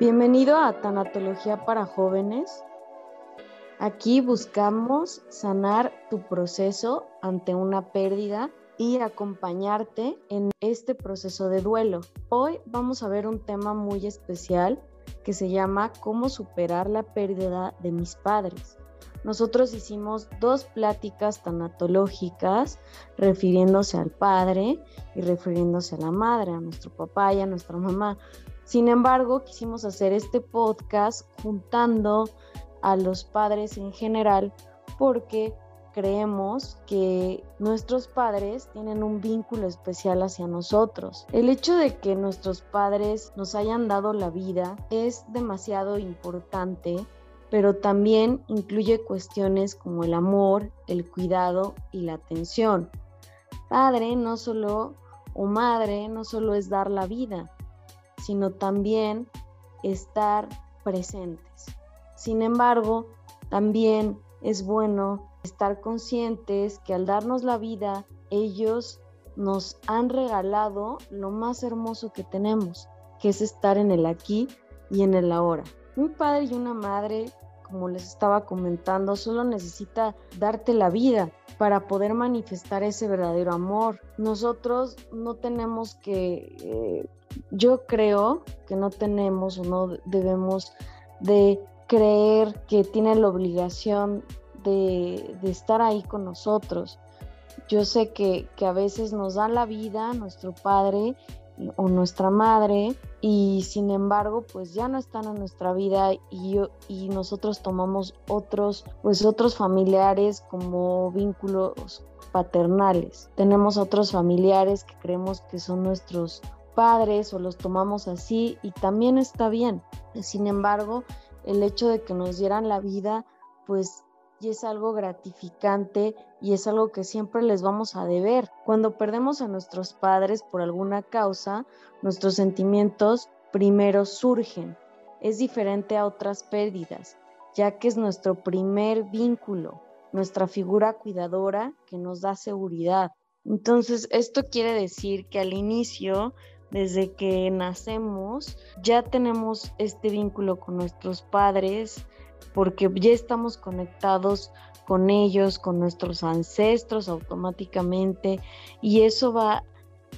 Bienvenido a Tanatología para Jóvenes. Aquí buscamos sanar tu proceso ante una pérdida y acompañarte en este proceso de duelo. Hoy vamos a ver un tema muy especial que se llama Cómo superar la pérdida de mis padres. Nosotros hicimos dos pláticas tanatológicas refiriéndose al padre y refiriéndose a la madre, a nuestro papá y a nuestra mamá. Sin embargo, quisimos hacer este podcast juntando a los padres en general porque creemos que nuestros padres tienen un vínculo especial hacia nosotros. El hecho de que nuestros padres nos hayan dado la vida es demasiado importante, pero también incluye cuestiones como el amor, el cuidado y la atención. Padre no solo o madre no solo es dar la vida, sino también estar presentes. Sin embargo, también es bueno estar conscientes que al darnos la vida, ellos nos han regalado lo más hermoso que tenemos, que es estar en el aquí y en el ahora. Un padre y una madre, como les estaba comentando, solo necesita darte la vida para poder manifestar ese verdadero amor. Nosotros no tenemos que eh, yo creo que no tenemos o no debemos de creer que tienen la obligación de, estar ahí con nosotros. Yo sé que, a veces nos da la vida nuestro padre o nuestra madre y sin embargo pues ya no están en nuestra vida y, y nosotros tomamos otros pues otros familiares como vínculos paternales tenemos otros familiares que creemos que son nuestros padres o los tomamos así y también está bien. Sin embargo, el hecho de que nos dieran la vida, pues es algo gratificante y es algo que siempre les vamos a deber. Cuando perdemos a nuestros padres por alguna causa, nuestros sentimientos primero surgen. Es diferente a otras pérdidas, ya que es nuestro primer vínculo, nuestra figura cuidadora que nos da seguridad. Entonces, esto quiere decir que al inicio desde que nacemos ya tenemos este vínculo con nuestros padres porque ya estamos conectados con ellos, con nuestros ancestros automáticamente y eso va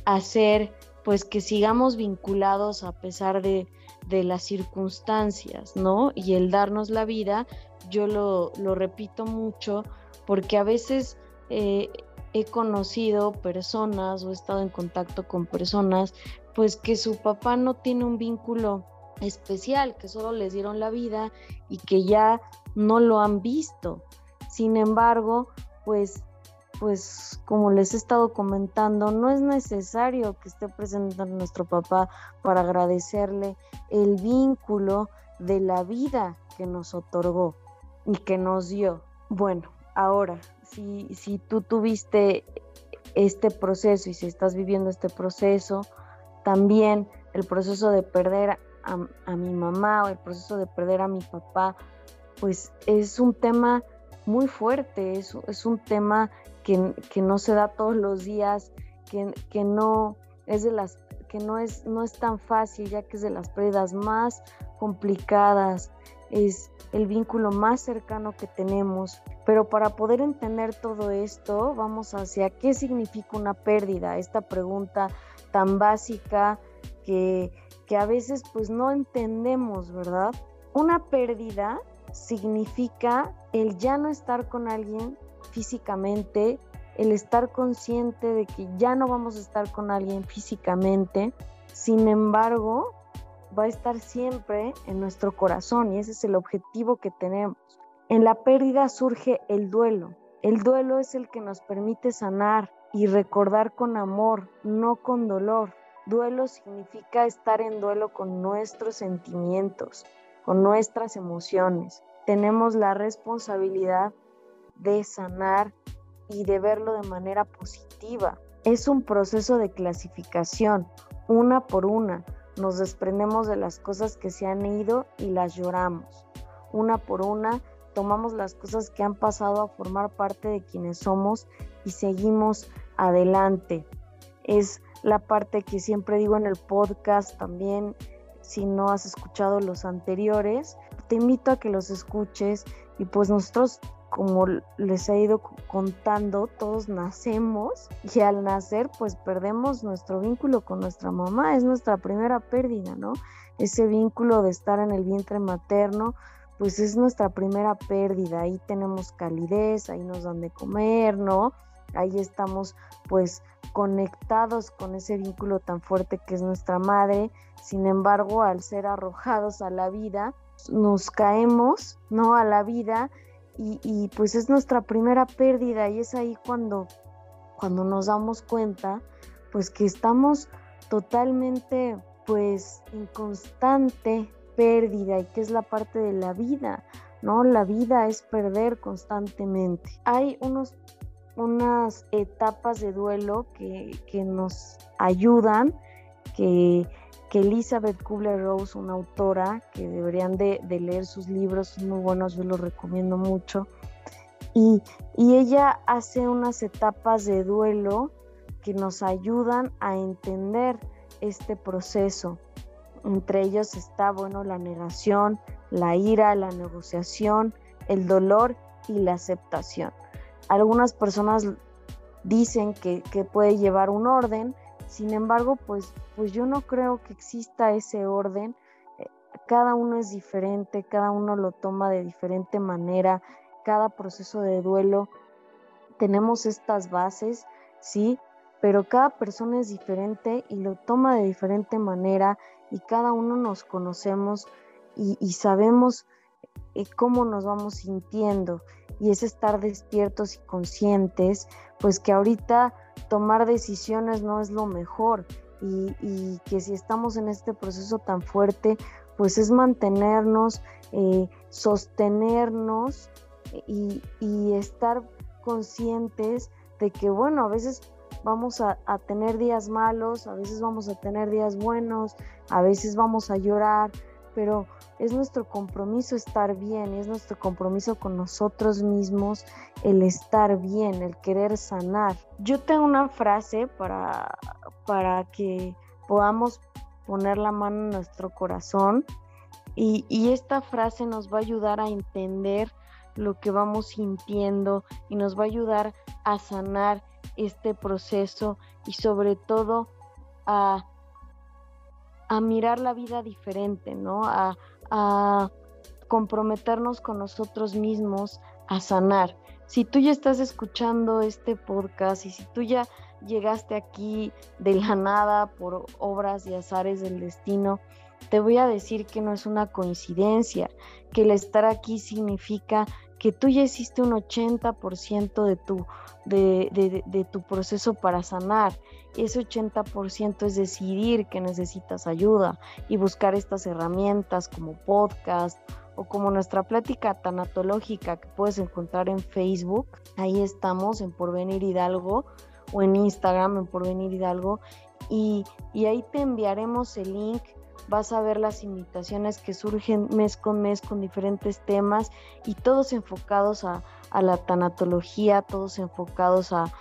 a hacer pues que sigamos vinculados a pesar de, las circunstancias, ¿no? Y el darnos la vida, yo lo, repito mucho porque a veces eh, he conocido personas o he estado en contacto con personas pues que su papá no tiene un vínculo especial, que solo les dieron la vida y que ya no lo han visto. Sin embargo, pues pues como les he estado comentando, no es necesario que esté presente nuestro papá para agradecerle el vínculo de la vida que nos otorgó y que nos dio. Bueno, ahora, si, si tú tuviste este proceso y si estás viviendo este proceso, también el proceso de perder a, mi mamá o el proceso de perder a mi papá, pues es un tema muy fuerte, es, es un tema que, no se da todos los días, que, que, no es de las que no es, no es tan fácil, ya que es de las pérdidas más complicadas, es el vínculo más cercano que tenemos. Pero para poder entender todo esto, vamos hacia qué significa una pérdida, esta pregunta tan básica que, que a veces pues no entendemos, ¿verdad? Una pérdida significa el ya no estar con alguien físicamente, el estar consciente de que ya no vamos a estar con alguien físicamente, sin embargo, va a estar siempre en nuestro corazón y ese es el objetivo que tenemos. En la pérdida surge el duelo. El duelo es el que nos permite sanar, y recordar con amor, no con dolor. Duelo significa estar en duelo con nuestros sentimientos, con nuestras emociones. Tenemos la responsabilidad de sanar y de verlo de manera positiva. Es un proceso de clasificación, una por una. Nos desprendemos de las cosas que se han ido y las lloramos. Una por una tomamos las cosas que han pasado a formar parte de quienes somos y seguimos adelante. Es la parte que siempre digo en el podcast también, si no has escuchado los anteriores, te invito a que los escuches y pues nosotros como les he ido contando, todos nacemos y al nacer pues perdemos nuestro vínculo con nuestra mamá, es nuestra primera pérdida, ¿no? Ese vínculo de estar en el vientre materno, pues es nuestra primera pérdida, ahí tenemos calidez, ahí nos dan de comer, ¿no? Ahí estamos pues conectados con ese vínculo tan fuerte que es nuestra madre, sin embargo al ser arrojados a la vida, nos caemos, ¿no? A la vida y, pues es nuestra primera pérdida y es ahí cuando, cuando nos damos cuenta pues que estamos totalmente pues en constante pérdida y que es la parte de la vida, ¿no? La vida es perder constantemente. Hay unos, unas etapas de duelo que, que nos ayudan, que que Elizabeth Kubler-Rose, una autora que deberían de, leer sus libros, son muy buenos, yo los recomiendo mucho. Y, ella hace unas etapas de duelo que nos ayudan a entender este proceso. Entre ellos está, bueno, la negación, la ira, la negociación, el dolor y la aceptación. Algunas personas dicen que, que puede llevar un orden, sin embargo, pues, pues yo no creo que exista ese orden. Eh, cada uno es diferente, cada uno lo toma de diferente manera, cada proceso de duelo. Tenemos estas bases, sí, pero cada persona es diferente y lo toma de diferente manera y cada uno nos conocemos y, sabemos eh, cómo nos vamos sintiendo y es estar despiertos y conscientes, pues que ahorita tomar decisiones no es lo mejor y, que si estamos en este proceso tan fuerte, pues es mantenernos, eh, sostenernos y, estar conscientes de que, bueno, a veces vamos a, tener días malos, a veces vamos a tener días buenos, a veces vamos a llorar, pero es nuestro compromiso estar bien, es nuestro compromiso con nosotros mismos el estar bien, el querer sanar. Yo tengo una frase para, para que podamos poner la mano en nuestro corazón y, y esta frase nos va a ayudar a entender lo que vamos sintiendo y nos va a ayudar a sanar este proceso y sobre todo a a mirar la vida diferente, ¿no? A, comprometernos con nosotros mismos, a sanar. Si tú ya estás escuchando este podcast y si tú ya llegaste aquí de la nada por obras y azares del destino, te voy a decir que no es una coincidencia, que el estar aquí significa que tú ya hiciste un 80% de tu, de, de, tu proceso para sanar. Ese 80% es decidir que necesitas ayuda y buscar estas herramientas como podcast o como nuestra plática tanatológica que puedes encontrar en Facebook. Ahí estamos en Porvenir Hidalgo o en Instagram en Porvenir Hidalgo y, y ahí te enviaremos el link vas a ver las invitaciones que surgen mes con mes con diferentes temas y todos enfocados a, la tanatología, todos enfocados a,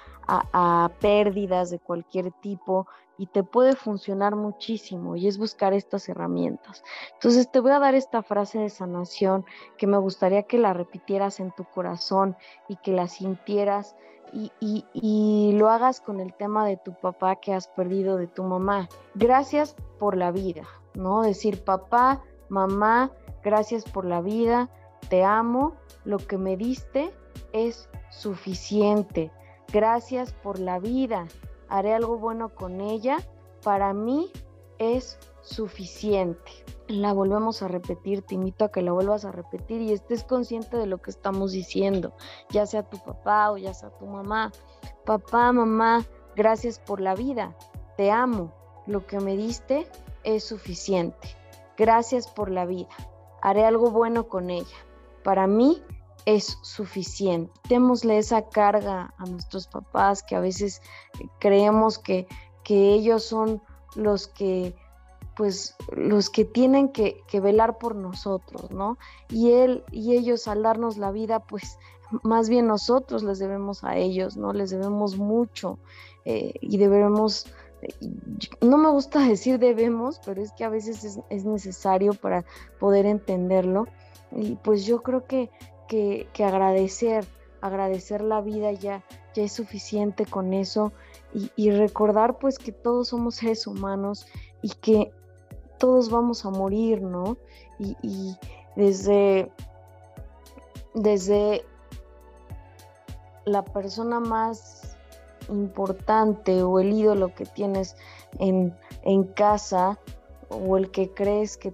pérdidas de cualquier tipo y te puede funcionar muchísimo y es buscar estas herramientas. Entonces te voy a dar esta frase de sanación que me gustaría que la repitieras en tu corazón y que la sintieras y, y, lo hagas con el tema de tu papá que has perdido, de tu mamá. Gracias por la vida. ¿No? Decir, papá, mamá, gracias por la vida, te amo, lo que me diste es suficiente. Gracias por la vida, haré algo bueno con ella, para mí es suficiente. La volvemos a repetir, te invito a que la vuelvas a repetir y estés consciente de lo que estamos diciendo, ya sea tu papá o ya sea tu mamá. Papá, mamá, gracias por la vida, te amo, lo que me diste es suficiente. Gracias por la vida. Haré algo bueno con ella. Para mí es suficiente. Démosle esa carga a nuestros papás que a veces creemos que, que ellos son los que pues los que tienen que, velar por nosotros, ¿no? Y él y ellos al darnos la vida, pues más bien nosotros les debemos a ellos, ¿no? Les debemos mucho eh, y debemos no me gusta decir debemos, pero es que a veces es, necesario para poder entenderlo. Y pues yo creo que, que, agradecer, agradecer la vida ya, ya es suficiente con eso y, recordar pues que todos somos seres humanos y que todos vamos a morir, ¿no? Y, y desde, desde la persona más importante o el ídolo que tienes en, casa o el que crees que,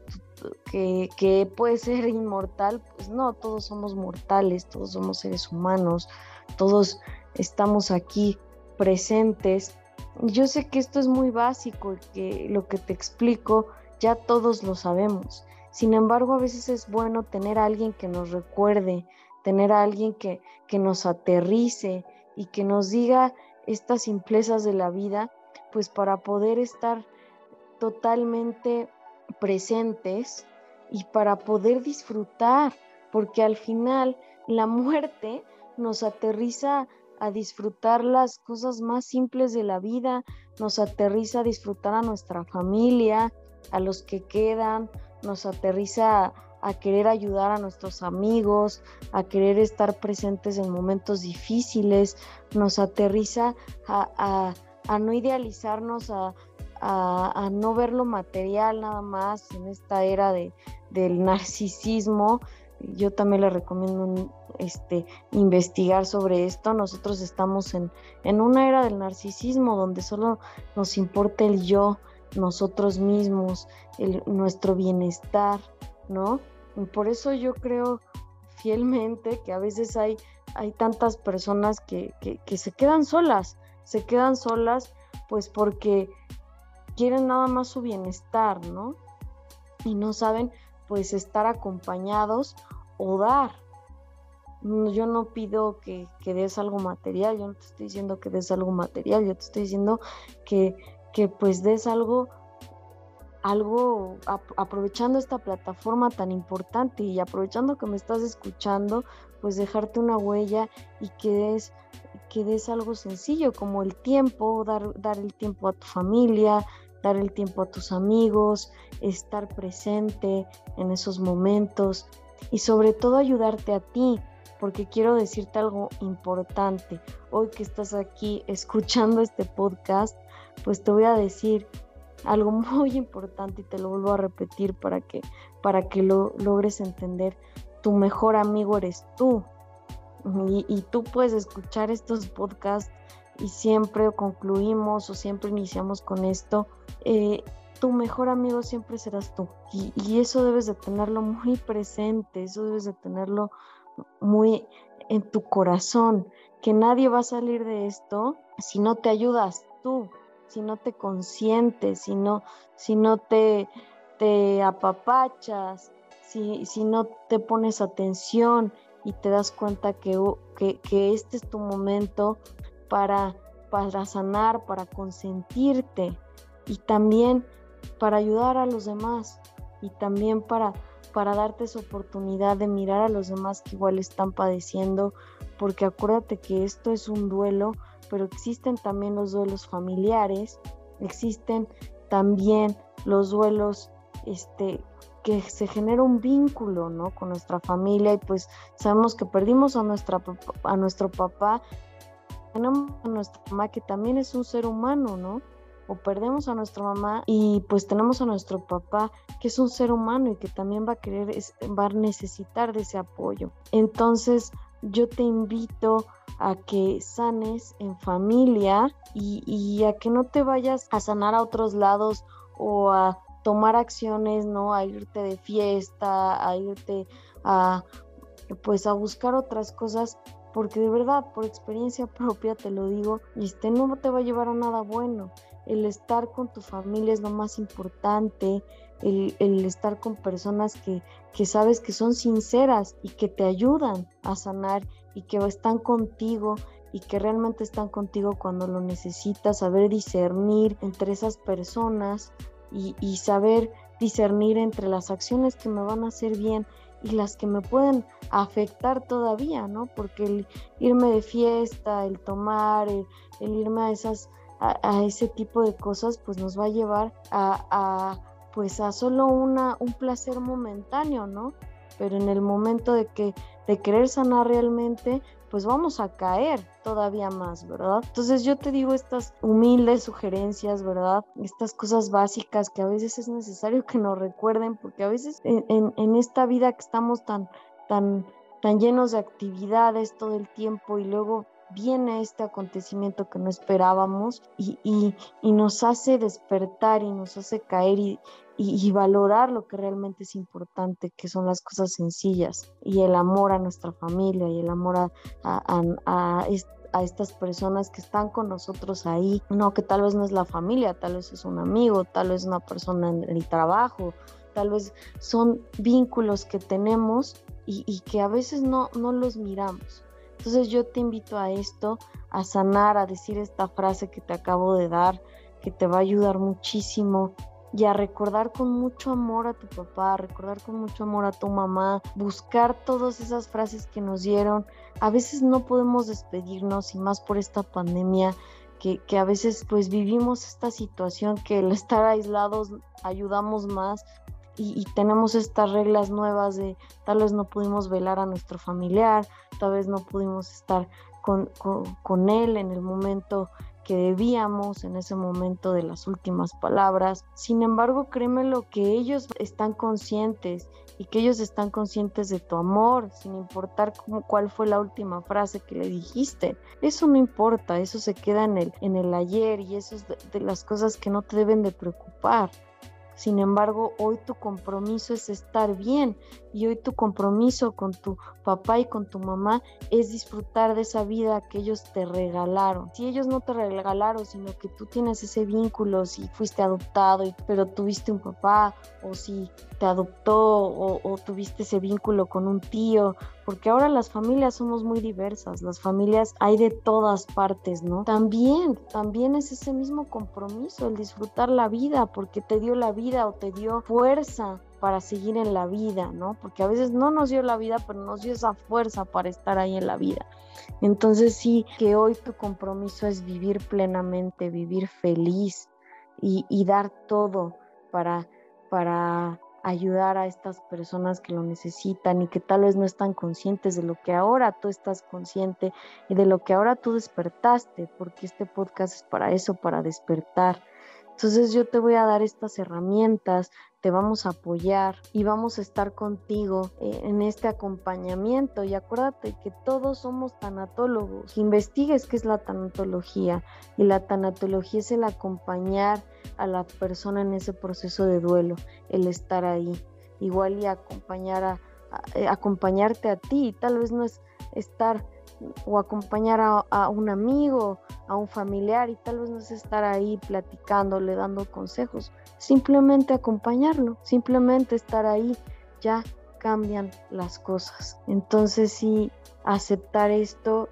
que, puede ser inmortal, pues no, todos somos mortales, todos somos seres humanos, todos estamos aquí presentes. Yo sé que esto es muy básico que lo que te explico ya todos lo sabemos. Sin embargo, a veces es bueno tener a alguien que nos recuerde, tener a alguien que, que nos aterrice y que nos diga estas simplezas de la vida, pues para poder estar totalmente presentes y para poder disfrutar, porque al final la muerte nos aterriza a disfrutar las cosas más simples de la vida, nos aterriza a disfrutar a nuestra familia, a los que quedan, nos aterriza a, a querer ayudar a nuestros amigos, a querer estar presentes en momentos difíciles, nos aterriza a, no idealizarnos, a, no ver lo material nada más en esta era de, del narcisismo. Yo también le recomiendo este, investigar sobre esto. Nosotros estamos en, una era del narcisismo donde solo nos importa el yo, nosotros mismos, nuestro bienestar, ¿no? Por eso yo creo fielmente que a veces hay, hay tantas personas que, se quedan solas, se quedan solas pues porque quieren nada más su bienestar, ¿no? Y no saben pues estar acompañados o dar. Yo no pido que, que, des algo material, yo no te estoy diciendo que des algo material, yo te estoy diciendo que, que pues des algo algo, aprovechando esta plataforma tan importante y aprovechando que me estás escuchando, pues dejarte una huella y que des, que algo sencillo como el tiempo, dar, dar el tiempo a tu familia, dar el tiempo a tus amigos, estar presente en esos momentos y sobre todo ayudarte a ti, porque quiero decirte algo importante. Hoy que estás aquí escuchando este podcast, pues te voy a decir algo muy importante y te lo vuelvo a repetir para que, para que lo logres entender. Tu mejor amigo eres tú. Y, tú puedes escuchar estos podcasts y siempre concluimos o siempre iniciamos con esto. Eh, tu mejor amigo siempre serás tú. Y, y, eso debes de tenerlo muy presente, eso debes de tenerlo muy en tu corazón, que nadie va a salir de esto si no te ayudas tú si no te consientes, si no, si no te, te apapachas, si, si, no te pones atención y te das cuenta que, que, este es tu momento para, para sanar, para consentirte y también para ayudar a los demás y también para, para darte esa oportunidad de mirar a los demás que igual están padeciendo, porque acuérdate que esto es un duelo pero existen también los duelos familiares, existen también los duelos este, que se genera un vínculo ¿no? con nuestra familia y pues sabemos que perdimos a, nuestra, a nuestro papá, tenemos a nuestra mamá que también es un ser humano, ¿no? O perdemos a nuestra mamá y pues tenemos a nuestro papá que es un ser humano y que también va a querer, va a necesitar de ese apoyo. Entonces yo te invito a que sanes en familia y, a que no te vayas a sanar a otros lados o a tomar acciones, ¿no? A irte de fiesta, a irte a pues a buscar otras cosas, porque de verdad, por experiencia propia te lo digo, este no te va a llevar a nada bueno. El estar con tu familia es lo más importante, el, el estar con personas que, que sabes que son sinceras y que te ayudan a sanar y que están contigo y que realmente están contigo cuando lo necesitas, saber discernir entre esas personas y, saber discernir entre las acciones que me van a hacer bien y las que me pueden afectar todavía, ¿no? Porque el irme de fiesta, el tomar, el, irme a esas a, ese tipo de cosas, pues nos va a llevar a, a pues a solo una, un placer momentáneo, ¿no? Pero en el momento de que de querer sanar realmente, pues vamos a caer todavía más, ¿verdad? Entonces yo te digo estas humildes sugerencias, ¿verdad? Estas cosas básicas que a veces es necesario que nos recuerden, porque a veces en, en esta vida que estamos tan, tan, tan llenos de actividades todo el tiempo y luego viene este acontecimiento que no esperábamos y, y, nos hace despertar y nos hace caer y, y, valorar lo que realmente es importante, que son las cosas sencillas y el amor a nuestra familia y el amor a, a, a, a estas personas que están con nosotros ahí, no, que tal vez no es la familia, tal vez es un amigo, tal vez una persona en el trabajo, tal vez son vínculos que tenemos y, y que a veces no, no los miramos. Entonces yo te invito a esto, a sanar, a decir esta frase que te acabo de dar, que te va a ayudar muchísimo y a recordar con mucho amor a tu papá, recordar con mucho amor a tu mamá, buscar todas esas frases que nos dieron. A veces no podemos despedirnos y más por esta pandemia. Que, que, a veces pues vivimos esta situación que el estar aislados ayudamos más y, tenemos estas reglas nuevas de tal vez no pudimos velar a nuestro familiar, tal vez no pudimos estar con, con, él en el momento que debíamos en ese momento de las últimas palabras. Sin embargo, créeme lo que ellos están conscientes y que ellos están conscientes de tu amor, sin importar cómo, cuál fue la última frase que le dijiste. Eso no importa, eso se queda en el, en el ayer y eso es de las cosas que no te deben de preocupar. Sin embargo, hoy tu compromiso es estar bien y hoy tu compromiso con tu papá y con tu mamá es disfrutar de esa vida que ellos te regalaron. Si ellos no te regalaron, sino que tú tienes ese vínculo, si fuiste adoptado, pero tuviste un papá, o si te adoptó, o, tuviste ese vínculo con un tío, porque ahora las familias somos muy diversas, las familias hay de todas partes, ¿no? También, también es ese mismo compromiso, el disfrutar la vida, porque te dio la vida o te dio fuerza para seguir en la vida, ¿no? Porque a veces no nos dio la vida, pero nos dio esa fuerza para estar ahí en la vida. Entonces sí, que hoy tu compromiso es vivir plenamente, vivir feliz y, y dar todo para, para ayudar a estas personas que lo necesitan y que tal vez no están conscientes de lo que ahora tú estás consciente y de lo que ahora tú despertaste, porque este podcast es para eso, para despertar. Entonces yo te voy a dar estas herramientas, te vamos a apoyar y vamos a estar contigo eh, en este acompañamiento. Y acuérdate que todos somos tanatólogos. Investigues qué es la tanatología. Y la tanatología es el acompañar a la persona en ese proceso de duelo, el estar ahí. Igual y acompañar a, eh, acompañarte a ti. Tal vez no es estar o acompañar a, un amigo, a un familiar y tal vez no es estar ahí platicándole, dando consejos, simplemente acompañarlo, simplemente estar ahí, ya cambian las cosas. Entonces sí, aceptar esto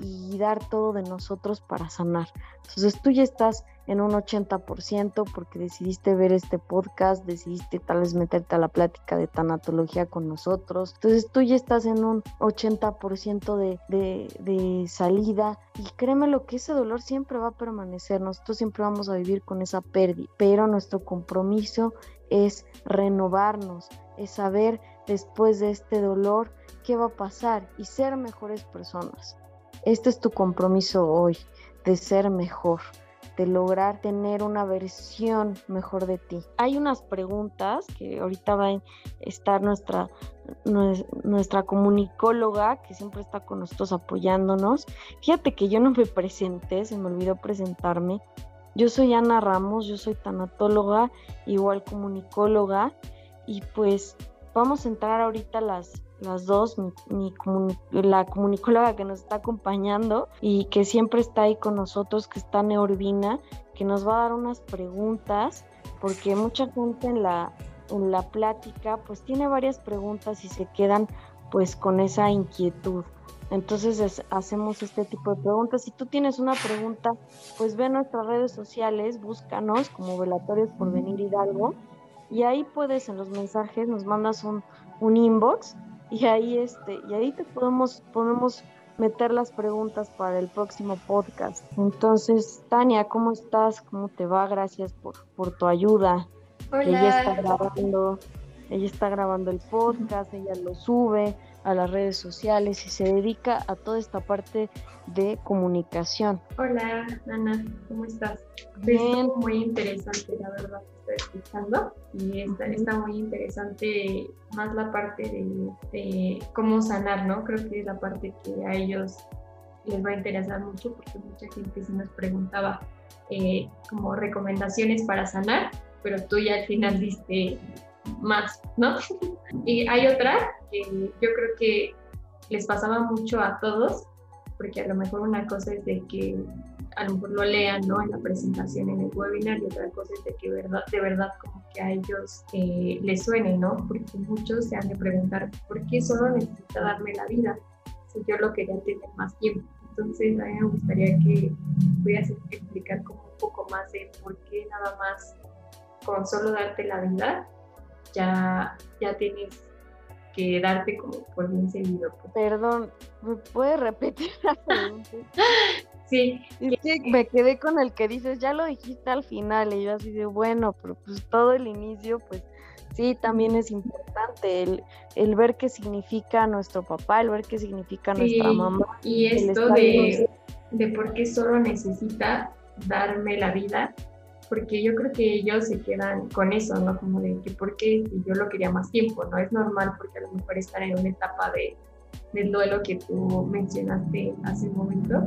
y, dar todo de nosotros para sanar. Entonces tú ya estás en un 80% porque decidiste ver este podcast, decidiste tal vez meterte a la plática de tanatología con nosotros. Entonces tú ya estás en un 80% de, de, de salida y créeme lo que ese dolor siempre va a permanecer, nosotros siempre vamos a vivir con esa pérdida, pero nuestro compromiso es renovarnos, es saber después de este dolor qué va a pasar y ser mejores personas. Este es tu compromiso hoy, de ser mejor, lograr tener una versión mejor de ti. Hay unas preguntas que ahorita va a estar nuestra, nuestra comunicóloga que siempre está con nosotros apoyándonos. Fíjate que yo no me presenté, se me olvidó presentarme. Yo soy Ana Ramos, yo soy tanatóloga, igual comunicóloga, y pues vamos a entrar ahorita a las las dos, mi, la comunicóloga que nos está acompañando y que siempre está ahí con nosotros, que está Neorbina, que nos va a dar unas preguntas, porque mucha gente en la, en la plática pues tiene varias preguntas y se quedan pues con esa inquietud. Entonces hacemos este tipo de preguntas. Si tú tienes una pregunta, pues ve nuestras redes sociales, búscanos como Velatorios por Venir Hidalgo y ahí puedes en los mensajes nos mandas un, un inbox y ahí este y ahí te podemos podemos meter las preguntas para el próximo podcast. Entonces, Tania, ¿cómo estás? ¿Cómo te va? Gracias por, por tu ayuda. Hola. Ella está grabando, ella está grabando el podcast, ella lo sube a las redes sociales y se dedica a toda esta parte de comunicación. Hola, Ana, ¿cómo estás? Bien. Muy interesante, la verdad, estoy escuchando y está, está muy interesante más la parte de, de cómo sanar, ¿no? Creo que es la parte que a ellos les va a interesar mucho porque mucha gente se nos preguntaba eh, como recomendaciones para sanar, pero tú ya al final diste más, ¿no? y hay otra que yo creo que les pasaba mucho a todos, porque a lo mejor una cosa es de que a lo mejor lo lean, ¿no? En la presentación, en el webinar, y otra cosa es de que verdad, de verdad como que a ellos eh, les suene, ¿no? Porque muchos se han de preguntar, ¿por qué solo necesita darme la vida si yo lo quería tener más tiempo? Entonces a mí me gustaría que pudieras explicar como un poco más de por qué nada más con solo darte la vida ya, ya tienes que darte como por bien seguido. pues. Perdón, ¿me puedes repetir la pregunta? Sí, Es que me quedé con el que dices, ya lo dijiste al final, y yo así de, bueno, pero pues todo el inicio, pues sí, también es importante el, el ver qué significa nuestro papá, el ver qué significa nuestra mamá. y esto de, de por qué solo necesita darme la vida, porque yo creo que ellos se quedan con eso, ¿no? Como de que por qué yo lo quería más tiempo, ¿no? Es normal porque a lo mejor están en una etapa de, del duelo que tú mencionaste hace un momento,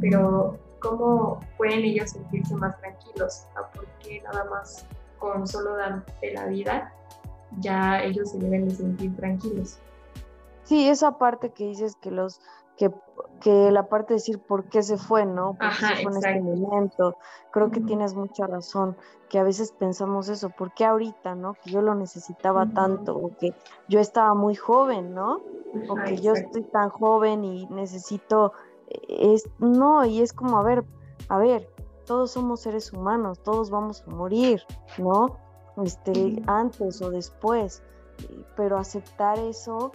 pero ¿cómo pueden ellos sentirse más tranquilos? ¿A por qué nada más con solo darte la vida ya ellos se deben de sentir tranquilos? Sí, esa parte que dices que los, que, que la parte de decir por qué se fue, ¿no? ¿Por qué Ajá, se fue en este momento? Creo que tienes mucha razón, que a veces pensamos eso, ¿por qué ahorita, no? Que yo lo necesitaba tanto, o que yo estaba muy joven, ¿no? o que yo estoy tan joven y necesito eh, es no y es como a ver a ver todos somos seres humanos todos vamos a morir no este antes o después y- pero aceptar eso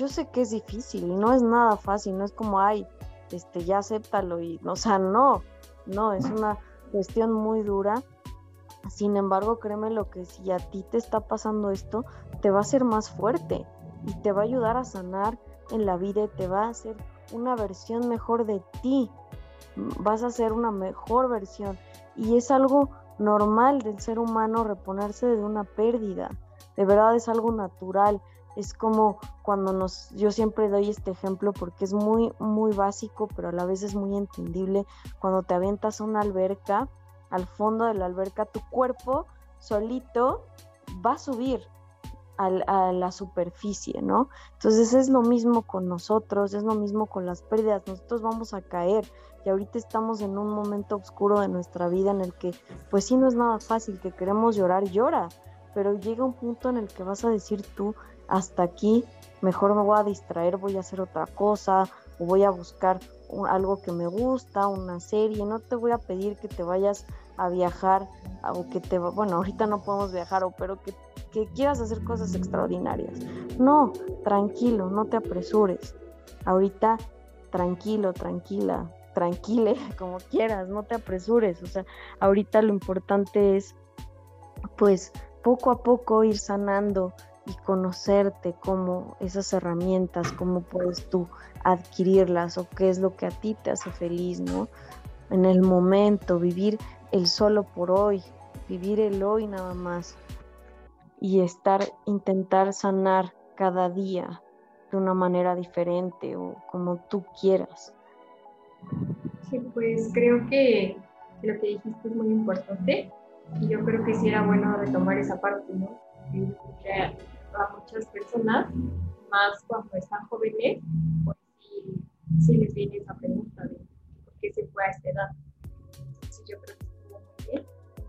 yo sé que es difícil y no es nada fácil no es como ay este ya acéptalo y o sea no no es una cuestión muy dura sin embargo, créeme lo que si a ti te está pasando esto, te va a hacer más fuerte y te va a ayudar a sanar en la vida y te va a hacer una versión mejor de ti. Vas a ser una mejor versión y es algo normal del ser humano reponerse de una pérdida. De verdad es algo natural. Es como cuando nos, yo siempre doy este ejemplo porque es muy, muy básico, pero a la vez es muy entendible. Cuando te avientas a una alberca, al fondo de la alberca, tu cuerpo solito va a subir a la superficie, ¿no? Entonces es lo mismo con nosotros, es lo mismo con las pérdidas, nosotros vamos a caer y ahorita estamos en un momento oscuro de nuestra vida en el que pues sí no es nada fácil, que queremos llorar, llora, pero llega un punto en el que vas a decir tú, hasta aquí, mejor me voy a distraer, voy a hacer otra cosa o voy a buscar algo que me gusta, una serie, no te voy a pedir que te vayas a viajar o que te, bueno, ahorita no podemos viajar, o, pero que, que quieras hacer cosas extraordinarias. No, tranquilo, no te apresures. Ahorita, tranquilo, tranquila, tranquile, como quieras, no te apresures. O sea, ahorita lo importante es, pues, poco a poco ir sanando y conocerte como esas herramientas, cómo puedes tú adquirirlas o qué es lo que a ti te hace feliz, ¿no? En el momento, vivir el solo por hoy, vivir el hoy nada más y estar, intentar sanar cada día de una manera diferente o como tú quieras. Sí, pues creo que lo que dijiste es muy importante y yo creo que sí era bueno retomar esa parte, ¿no? A, muchas personas, más cuando están jóvenes, pues sí, sí les viene esa pregunta de por qué se fue a esta.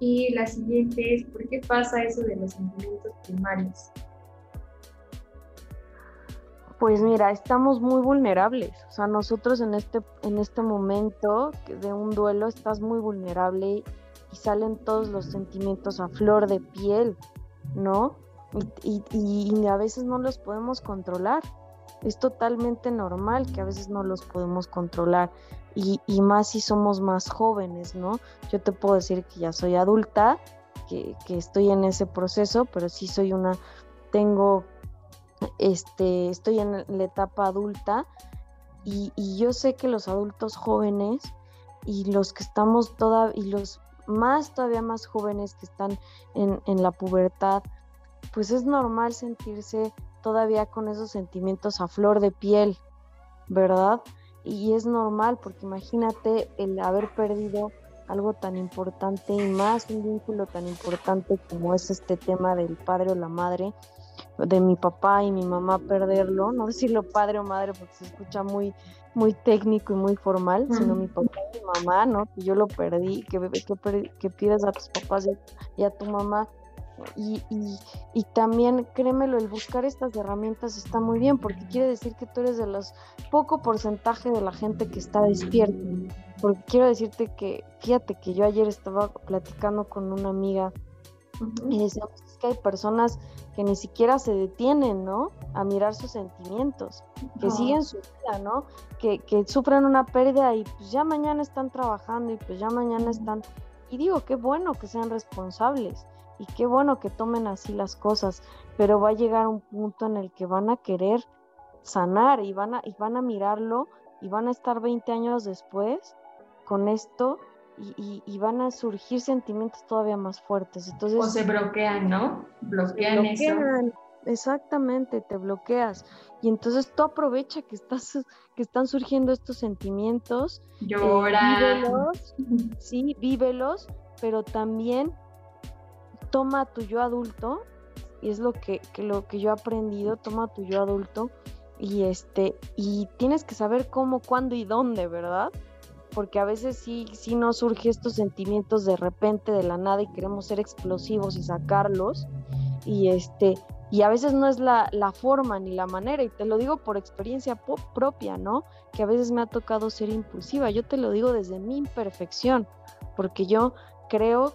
Y la siguiente es, ¿por qué pasa eso de los sentimientos primarios? Pues mira, estamos muy vulnerables. O sea, nosotros en este, en este momento de un duelo estás muy vulnerable y salen todos los sentimientos a flor de piel, ¿no? Y, y- y a veces no los podemos controlar. es totalmente normal que a veces no los podemos controlar y, más si somos más jóvenes, ¿no? Yo te puedo decir que ya soy adulta, que, estoy en ese proceso, pero sí soy una, tengo, este, estoy en la etapa adulta y, yo sé que los adultos jóvenes y los que estamos toda, y los más todavía más jóvenes que están en la pubertad, pues es normal sentirse todavía con esos sentimientos a flor de piel, ¿verdad? Y es normal porque imagínate el haber perdido algo tan importante y más un vínculo tan importante como es este tema del padre o la madre, de mi papá y mi mamá perderlo, no decirlo padre o madre porque se escucha muy muy técnico y muy formal, sino mi papá y mi mamá, ¿no? Que yo lo perdí, que, que, que pides a tus papás y a tu mamá y, y, también, créemelo, el buscar estas herramientas está muy bien, porque quiere decir que tú eres de los poco porcentaje de la gente que está despierta. Porque quiero decirte que, fíjate que yo ayer estaba platicando con una amiga y decíamos que hay personas que ni siquiera se detienen, ¿no? A mirar sus sentimientos, que siguen su vida, ¿no? Que, que sufren una pérdida y pues ya mañana están trabajando y pues ya mañana están... Y digo, qué bueno que sean responsables y qué bueno que tomen así las cosas, pero va a llegar un punto en el que van a querer sanar y van a, y van a mirarlo y van a estar 20 años después con esto y, van a surgir sentimientos todavía más fuertes. Entonces, o se bloquean, ¿no? Bloquean, eso. Exactamente, te bloqueas. Y entonces tú aprovecha que estás, que están surgiendo estos sentimientos. Eh, Llora. vívelos, sí, vívelos, pero también toma tu yo adulto, y es lo que, lo que yo he aprendido, toma tu yo adulto y este, y tienes que saber cómo, cuándo y dónde, ¿verdad? Porque a veces sí, sí nos surge estos sentimientos de repente de la nada y queremos ser explosivos y sacarlos. Y este, y a veces no es la, la, forma ni la manera, y te lo digo por experiencia propia, ¿no? Que a veces me ha tocado ser impulsiva, yo te lo digo desde mi imperfección, porque yo creo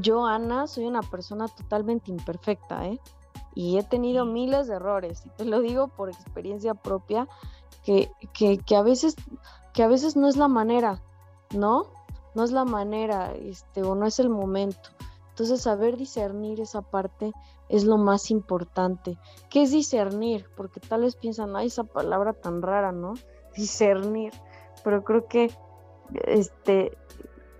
yo, Ana, soy una persona totalmente imperfecta, ¿eh? Y he tenido miles de errores, y te lo digo por experiencia propia, que, que, a veces, que a veces no es la manera, ¿no? No es la manera, este, o no es el momento. Entonces, saber discernir esa parte es lo más importante. ¿Qué es discernir? Porque tal vez piensan, ay, esa palabra tan rara, ¿no? Discernir. Pero creo que este,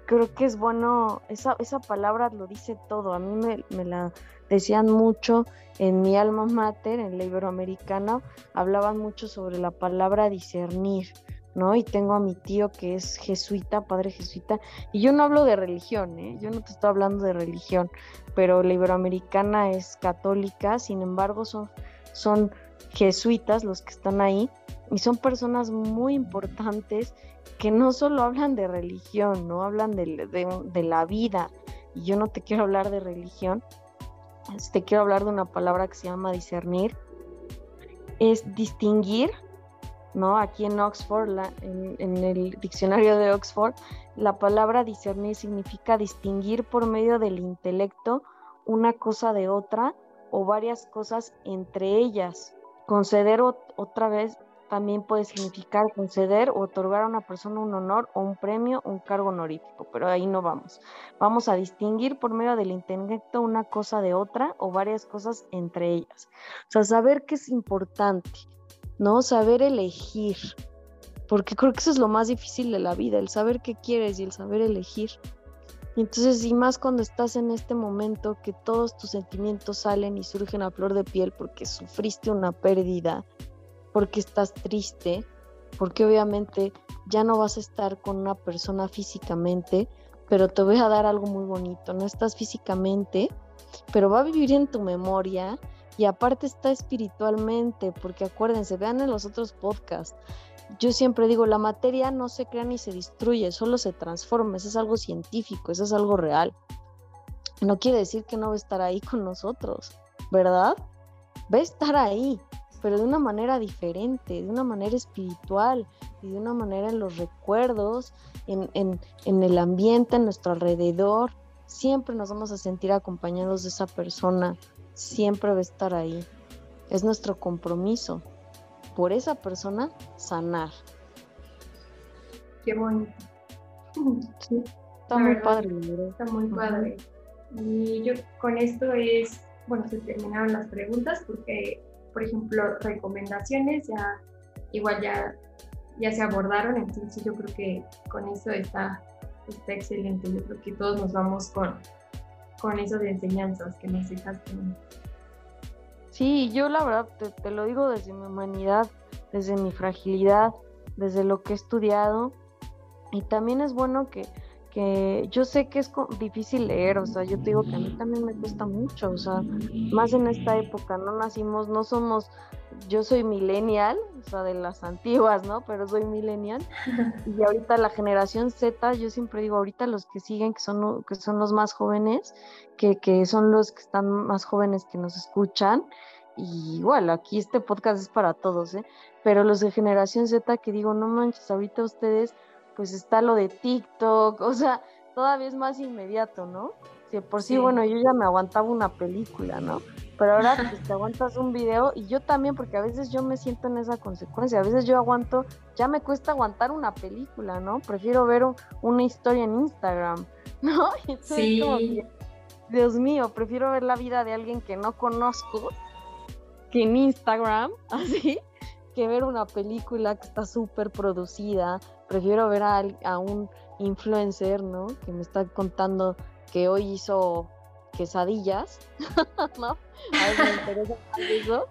creo que es bueno, esa, esa palabra lo dice todo. A mí me, la decían mucho en mi alma mater, en la iberoamericana, hablaban mucho sobre la palabra discernir, ¿no? Y tengo a mi tío que es jesuita, padre jesuita, y yo no hablo de religión, ¿eh? Yo no te estoy hablando de religión, pero la iberoamericana es católica, sin embargo son, son jesuitas los que están ahí, y son personas muy importantes que no solo hablan de religión, no hablan de, la vida. Y yo no te quiero hablar de religión, te quiero hablar de una palabra que se llama discernir. Es distinguir, ¿no? Aquí en Oxford, en, el diccionario de Oxford, la palabra discernir significa distinguir por medio del intelecto una cosa de otra o varias cosas entre ellas. Conceder otra vez también puede significar conceder o otorgar a una persona un honor o un premio, un cargo honorífico, pero ahí no vamos. Vamos a distinguir por medio del intelecto una cosa de otra o varias cosas entre ellas. O sea, saber qué es importante, ¿no? Saber elegir, porque creo que eso es lo más difícil de la vida, el saber qué quieres y el saber elegir. entonces, y más cuando estás en este momento que todos tus sentimientos salen y surgen a flor de piel porque sufriste una pérdida, porque estás triste, porque obviamente ya no vas a estar con una persona físicamente, pero te voy a dar algo muy bonito, no estás físicamente, pero va a vivir en tu memoria y aparte está espiritualmente, porque acuérdense, vean en los otros podcasts, yo siempre digo, la materia no se crea ni se destruye, solo se transforma, eso es algo científico, eso es algo real. No quiere decir que no va a estar ahí con nosotros, ¿verdad? Va a estar ahí, pero de una manera diferente, de una manera espiritual y de una manera en los recuerdos, en, el ambiente, en nuestro alrededor. Siempre nos vamos a sentir acompañados de esa persona, siempre va a estar ahí. es nuestro compromiso por esa persona sanar. Qué bonito. está muy padre, Está muy padre. Y yo con esto es, bueno, se terminaron las preguntas porque, por ejemplo, recomendaciones ya igual ya, ya se abordaron, entonces yo creo que con eso está, está excelente. Yo creo que todos nos vamos con, con eso de enseñanzas que nos dejaste. Sí, yo la verdad te, lo digo desde mi humanidad, desde mi fragilidad, desde lo que he estudiado. Y también es bueno que, que yo sé que es difícil leer, o sea, yo te digo que a mí también me cuesta mucho, o sea, más en esta época, no nacimos, no somos, yo soy millennial, o sea, de las antiguas, ¿no? Pero soy millennial. Y ahorita la generación Z, yo siempre digo, ahorita los que siguen, que son, que son los más jóvenes, que, que son los que están más jóvenes que nos escuchan, y igual, aquí este podcast es para todos, ¿eh? Pero los de generación Z que digo, no manches, ahorita ustedes, pues está lo de TikTok, o sea, todavía es más inmediato, ¿no? Si por sí, bueno, yo ya me aguantaba una película, ¿no? Pero ahora pues, te aguantas un video y yo también, porque a veces yo me siento en esa consecuencia, a veces yo aguanto, ya me cuesta aguantar una película, ¿no? Prefiero ver una historia en Instagram, ¿no? sí. Dios mío, prefiero ver la vida de alguien que no conozco que en Instagram, así, que ver una película que está súper producida. Prefiero ver a, a, un influencer, ¿no? Que me está contando que hoy hizo quesadillas, ¿no? A veces me interesa eso,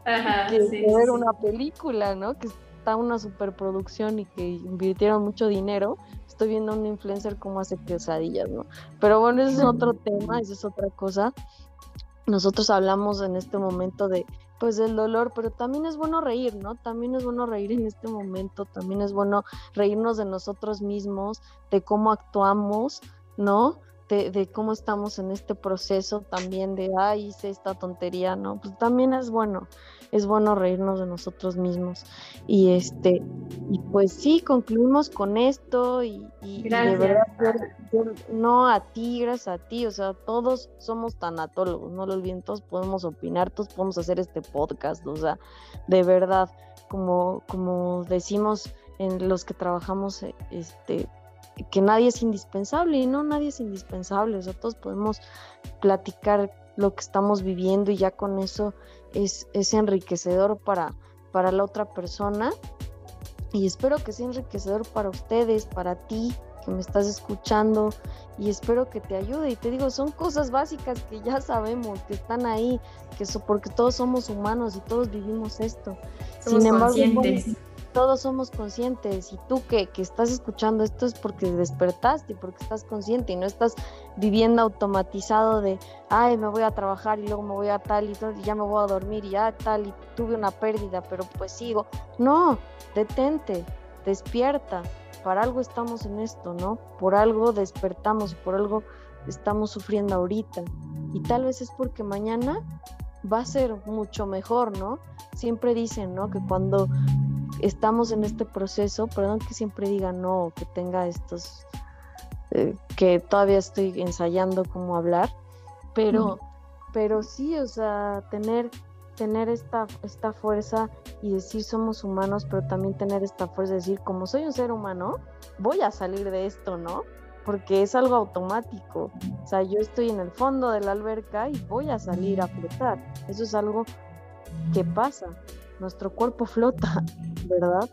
que, ver una película, ¿no? Que está una superproducción y que invirtieron mucho dinero. Estoy viendo a un influencer cómo hace quesadillas, ¿no? Pero bueno, ese es otro tema, esa es otra cosa. Nosotros hablamos en este momento de pues del dolor, pero también es bueno reír, ¿no? También es bueno reír en este momento, también es bueno reírnos de nosotros mismos, de cómo actuamos, ¿no? De, de, cómo estamos en este proceso también de, ay, hice esta tontería, ¿no? Pues también es bueno es bueno reírnos de nosotros mismos. Y este, y pues sí, concluimos con esto y, de verdad, no a ti, gracias a ti, o sea, todos somos tanatólogos, no lo olviden, todos podemos opinar, todos podemos hacer este podcast, o sea, de verdad, como, como decimos en los que trabajamos, este, que nadie es indispensable y no, nadie es indispensable, o sea, todos podemos platicar lo que estamos viviendo y ya con eso es, es enriquecedor para, para la otra persona. Y espero que sea enriquecedor para ustedes, para ti que me estás escuchando y espero que te ayude. Y te digo, son cosas básicas que ya sabemos, que están ahí, que eso porque todos somos humanos y todos vivimos esto. Sin embargo, todos somos conscientes y tú que, que, estás escuchando esto es porque despertaste porque estás consciente y no estás viviendo automatizado de, ay, me voy a trabajar y luego me voy a tal y, y ya me voy a dormir y ya tal y tuve una pérdida, pero pues sigo. No, detente, despierta. Para algo estamos en esto, ¿no? Por algo despertamos y por algo estamos sufriendo ahorita. Y tal vez es porque mañana va a ser mucho mejor, ¿no? Siempre dicen, ¿no? Que cuando estamos en este proceso, perdón que siempre diga no, que tenga estos, eh, que todavía estoy ensayando cómo hablar, pero, pero sí, o sea, tener, tener esta, esta fuerza y decir somos humanos, pero también tener esta fuerza de decir, como soy un ser humano, voy a salir de esto, ¿no? Porque es algo automático. O sea, yo estoy en el fondo de la alberca y voy a salir a flotar. Eso es algo que pasa. Nuestro cuerpo flota. ¿verdad?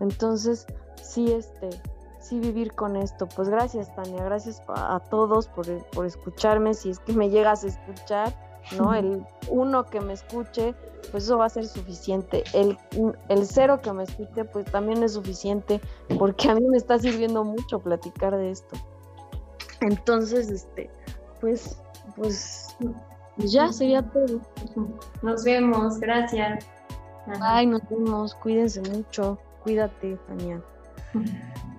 Entonces, sí, este, sí vivir con esto. Pues gracias, Tania, gracias a, todos por, por, escucharme, si es que me llegas a escuchar, ¿no? El uno que me escuche, pues eso va a ser suficiente. El, el cero que me escuche, pues también es suficiente, porque a mí me está sirviendo mucho platicar de esto. Entonces, este, pues, pues, ya sería todo. Nos vemos, gracias. Ay, nos vemos, cuídense mucho, cuídate, Tania.